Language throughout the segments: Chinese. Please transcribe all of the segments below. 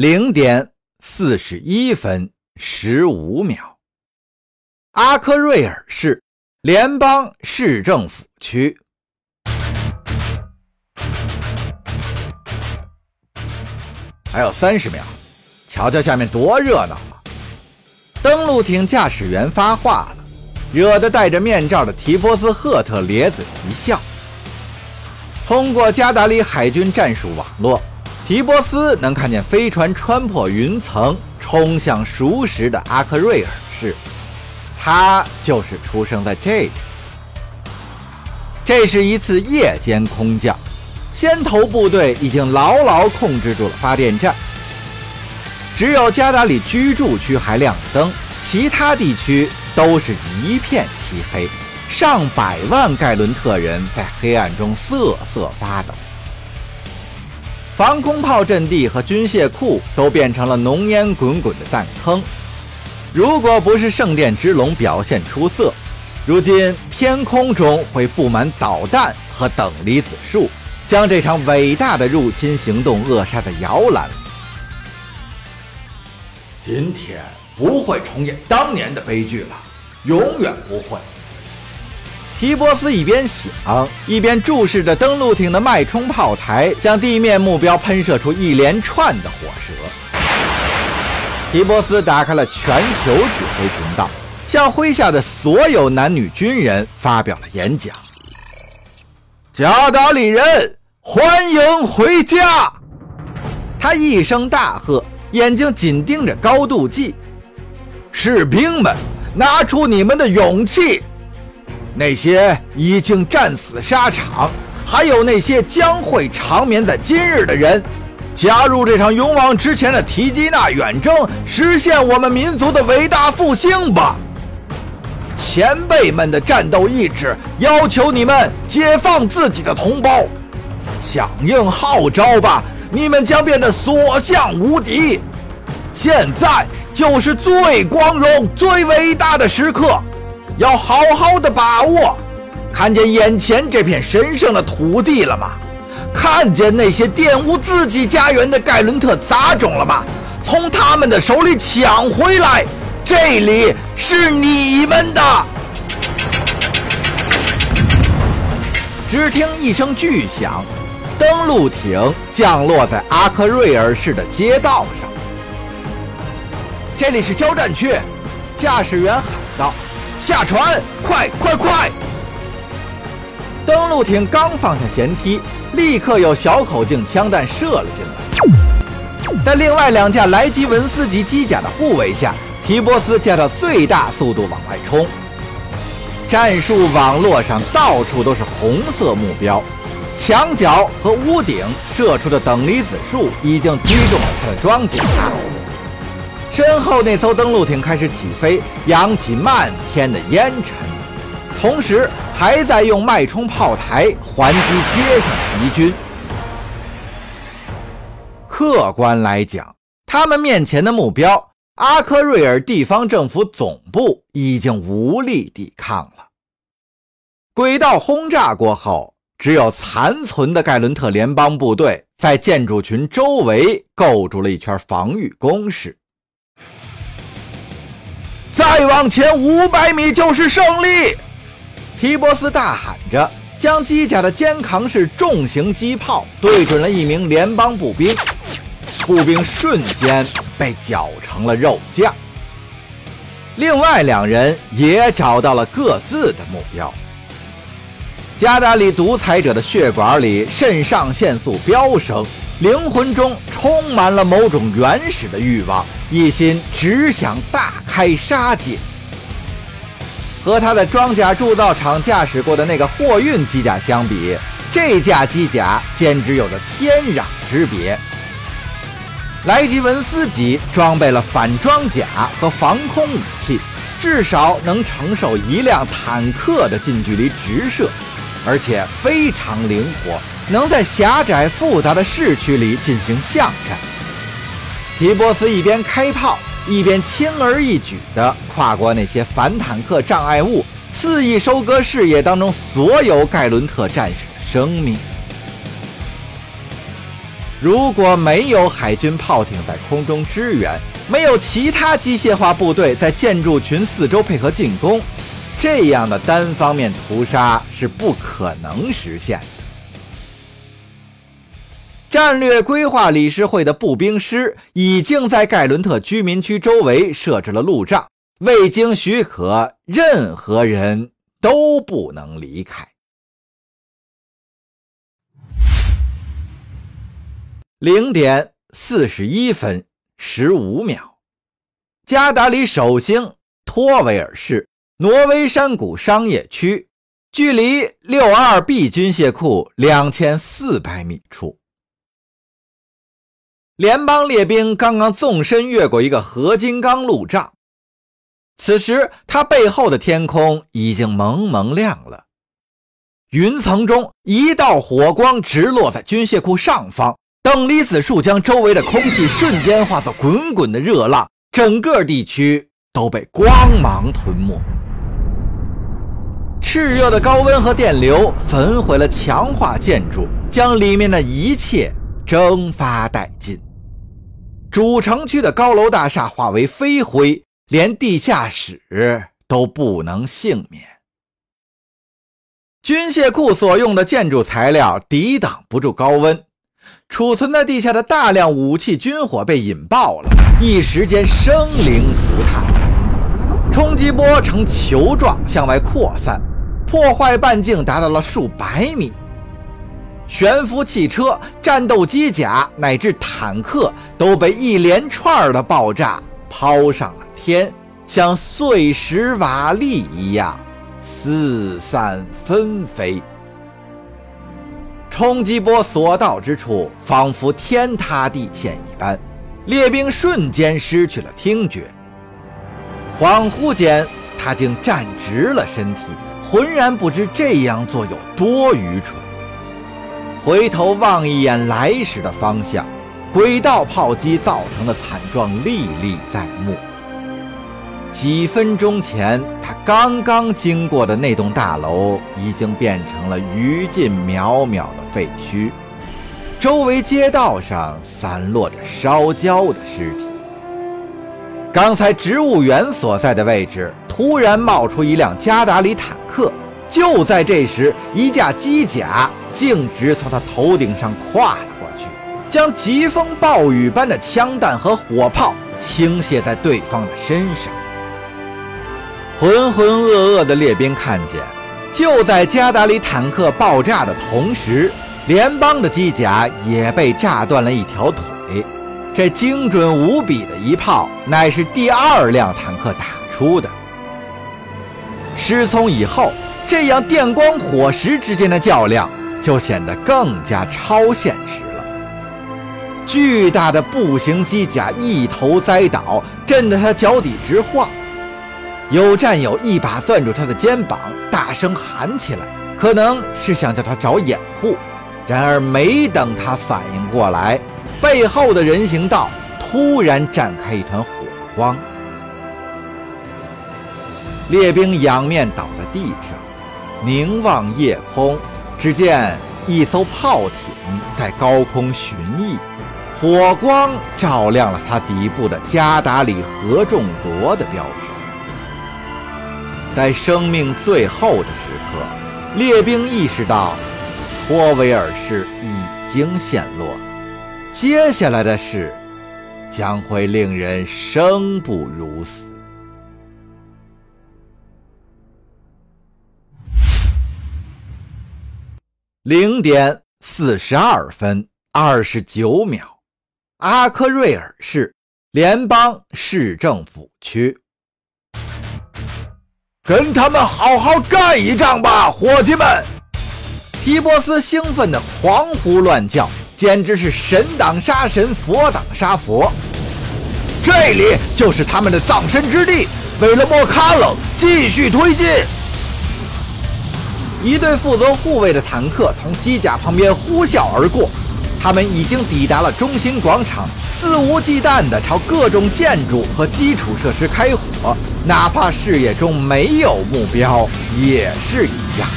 零点四十一分十五秒。阿克瑞尔市联邦市政府区。还有三十秒，瞧瞧下面多热闹啊！登陆艇驾驶员发话了，惹得戴着面罩的提波斯赫特咧嘴一笑。通过加达里海军战术网络，提波斯能看见飞船穿破云层，冲向熟识的阿克瑞尔市。他就是出生在这里。这是一次夜间空降。先头部队已经牢牢控制住了发电站，只有加达里居住区还亮着灯，其他地区都是一片漆黑。上百万盖伦特人在黑暗中瑟瑟发抖，防空炮阵地和军械库都变成了浓烟滚滚的弹坑。如果不是圣殿之龙表现出色，如今天空中会布满导弹和等离子束。将这场伟大的入侵行动扼杀在摇篮。今天不会重演当年的悲剧了，永远不会。提波斯一边想，一边注视着登陆艇的脉冲炮台，向地面目标喷射出一连串的火舌。提波斯打开了全球指挥频道，向麾下的所有男女军人发表了演讲。加达里人。欢迎回家！他一声大喝，眼睛紧盯着高度计。士兵们，拿出你们的勇气！那些已经战死沙场，还有那些将会长眠在今日的人，加入这场勇往直前的提基纳远征，实现我们民族的伟大复兴吧！前辈们的战斗意志要求你们解放自己的同胞。响应号召吧！你们将变得所向无敌。现在就是最光荣、最伟大的时刻，要好好的把握。看见眼前这片神圣的土地了吗？看见那些玷污自己家园的盖伦特杂种了吗？从他们的手里抢回来！这里是你们的。只听一声巨响。登陆艇降落在阿克瑞尔市的街道上。这里是交战区，驾驶员喊道：“下船，快快快！”登陆艇刚放下舷梯，立刻有小口径枪弹射了进来。在另外两架莱吉文斯级机甲的护卫下，提波斯驾着最大速度往外冲。战术网络上到处都是红色目标。墙角和屋顶射出的等离子束已经击中了他的装甲。身后那艘登陆艇开始起飞，扬起漫天的烟尘，同时还在用脉冲炮台还击街上的敌军。客观来讲，他们面前的目标阿克瑞尔地方政府总部已经无力抵抗了。轨道轰炸过后。只有残存的盖伦特联邦部队在建筑群周围构筑了一圈防御工事。再往前五百米就是胜利！提波斯大喊着，将机甲的肩扛式重型机炮对准了一名联邦步兵，步兵瞬间被绞成了肉酱。另外两人也找到了各自的目标。加达里独裁者的血管里肾上腺素飙升，灵魂中充满了某种原始的欲望，一心只想大开杀戒。和他在装甲铸造厂驾驶过的那个货运机甲相比，这架机甲简直有着天壤之别。莱吉文斯级装备了反装甲和防空武器，至少能承受一辆坦克的近距离直射。而且非常灵活，能在狭窄复杂的市区里进行巷战。提波斯一边开炮，一边轻而易举地跨过那些反坦克障碍物，肆意收割视野当中所有盖伦特战士的生命。如果没有海军炮艇在空中支援，没有其他机械化部队在建筑群四周配合进攻，这样的单方面屠杀是不可能实现的。战略规划理事会的步兵师已经在盖伦特居民区周围设置了路障，未经许可，任何人都不能离开。零点四十一分十五秒，加达里首星托维尔市挪威山谷商业区，距离六二 B 军械库两千四百米处，联邦列兵刚刚纵身越过一个合金钢路障，此时他背后的天空已经蒙蒙亮了，云层中一道火光直落在军械库上方。等离子束将周围的空气瞬间化作滚滚的热浪，整个地区都被光芒吞没。炽热的高温和电流焚毁了强化建筑，将里面的一切蒸发殆尽。主城区的高楼大厦化为飞灰，连地下室都不能幸免。军械库所用的建筑材料抵挡不住高温。储存在地下的大量武器军火被引爆了，一时间生灵涂炭。冲击波呈球状向外扩散，破坏半径达到了数百米。悬浮汽车、战斗机甲乃至坦克都被一连串的爆炸抛上了天，像碎石瓦砾一样四散纷飞。冲击波所到之处，仿佛天塌地陷一般，列兵瞬间失去了听觉。恍惚间，他竟站直了身体，浑然不知这样做有多愚蠢。回头望一眼来时的方向，轨道炮击造成的惨状历历在目。几分钟前，他刚刚经过的那栋大楼，已经变成了余烬渺渺的。废墟，周围街道上散落着烧焦的尸体。刚才植物园所在的位置突然冒出一辆加达里坦，就在这时，一架机甲径直从他头顶上跨了过去，将疾风暴雨般的枪弹和火炮倾泻在对方的身上。浑浑噩噩的列兵看见。就在加达里坦克爆炸的同时，联邦的机甲也被炸断了一条腿。这精准无比的一炮，乃是第二辆坦克打出的。失聪以后，这样电光火石之间的较量就显得更加超现实了。巨大的步行机甲一头栽倒，震得他脚底直晃。有战友一把攥住他的肩膀，大声喊起来，可能是想叫他找掩护。然而，没等他反应过来，背后的人行道突然绽开一团火光。列兵仰面倒在地上，凝望夜空，只见一艘炮艇在高空巡弋，火光照亮了它底部的加达里合众国的标志。在生命最后的时刻，列兵意识到托维尔市已经陷落，接下来的事将会令人生不如死。零点四十二分二十九秒，阿克瑞尔市联邦市政府区。跟他们好好干一仗吧，伙计们！提波斯兴奋地狂呼乱叫，简直是神挡杀神，佛挡杀佛。这里就是他们的葬身之地，为了莫卡冷，继续推进。一队负责护卫的坦克从机甲旁边呼啸而过。他们已经抵达了中心广场，肆无忌惮地朝各种建筑和基础设施开火，哪怕视野中没有目标也是一样。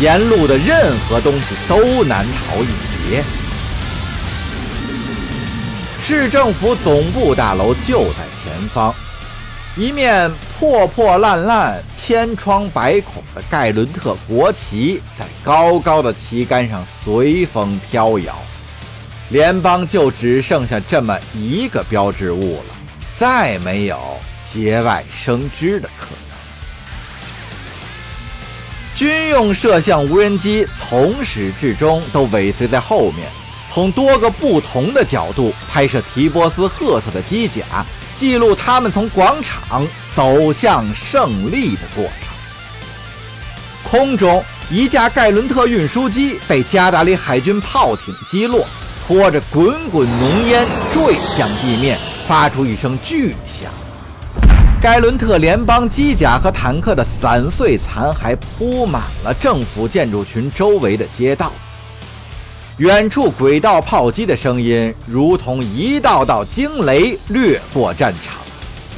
沿路的任何东西都难逃一劫。市政府总部大楼就在前方。一面破破烂烂、千疮百孔的盖伦特国旗在高高的旗杆上随风飘摇，联邦就只剩下这么一个标志物了，再没有节外生枝的可能。军用摄像无人机从始至终都尾随在后面，从多个不同的角度拍摄提波斯·赫特的机甲。记录他们从广场走向胜利的过程。空中，一架盖伦特运输机被加达里海军炮艇击落，拖着滚滚浓烟坠向地面，发出一声巨响。盖伦特联邦机甲和坦克的散碎残骸铺满了政府建筑群周围的街道。远处轨道炮击的声音，如同一道道惊雷掠过战场。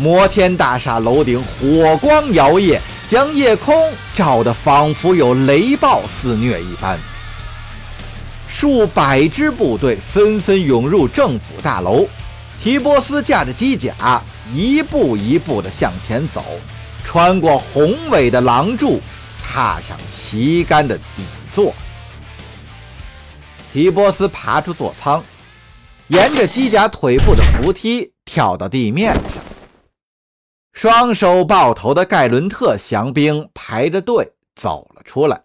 摩天大厦楼顶火光摇曳，将夜空照得仿佛有雷暴肆虐一般。数百支部队纷纷涌入政府大楼。提波斯驾着机甲，一步一步地向前走，穿过宏伟的廊柱，踏上旗杆的底座。提波斯爬出座舱，沿着机甲腿部的扶梯跳到地面上。双手抱头的盖伦特降兵排着队走了出来。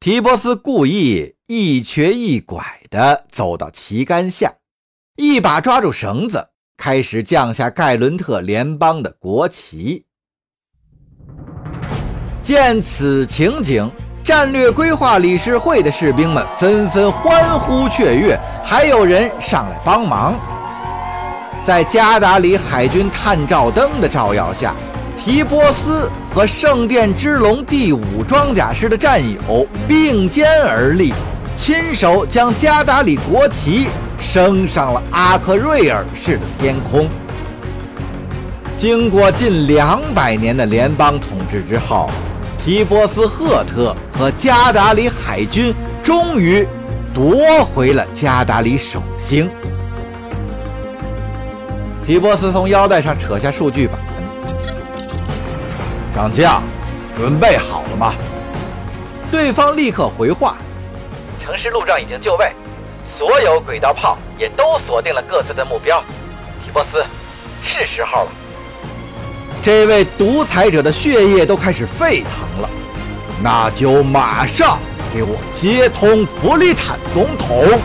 提波斯故意一瘸一拐地走到旗杆下，一把抓住绳子，开始降下盖伦特联邦的国旗。见此情景。战略规划理事会的士兵们纷纷欢呼雀跃，还有人上来帮忙。在加达里海军探照灯的照耀下，提波斯和圣殿之龙第五装甲师的战友并肩而立，亲手将加达里国旗升上了阿克瑞尔市的天空。经过近两百年的联邦统治之后。提波斯赫特和加达里海军终于夺回了加达里首星。提波斯从腰带上扯下数据板，上将，准备好了吗？对方立刻回话：城市路障已经就位，所有轨道炮也都锁定了各自的目标。提波斯，是时候了。这位独裁者的血液都开始沸腾了，那就马上给我接通弗里坦总统。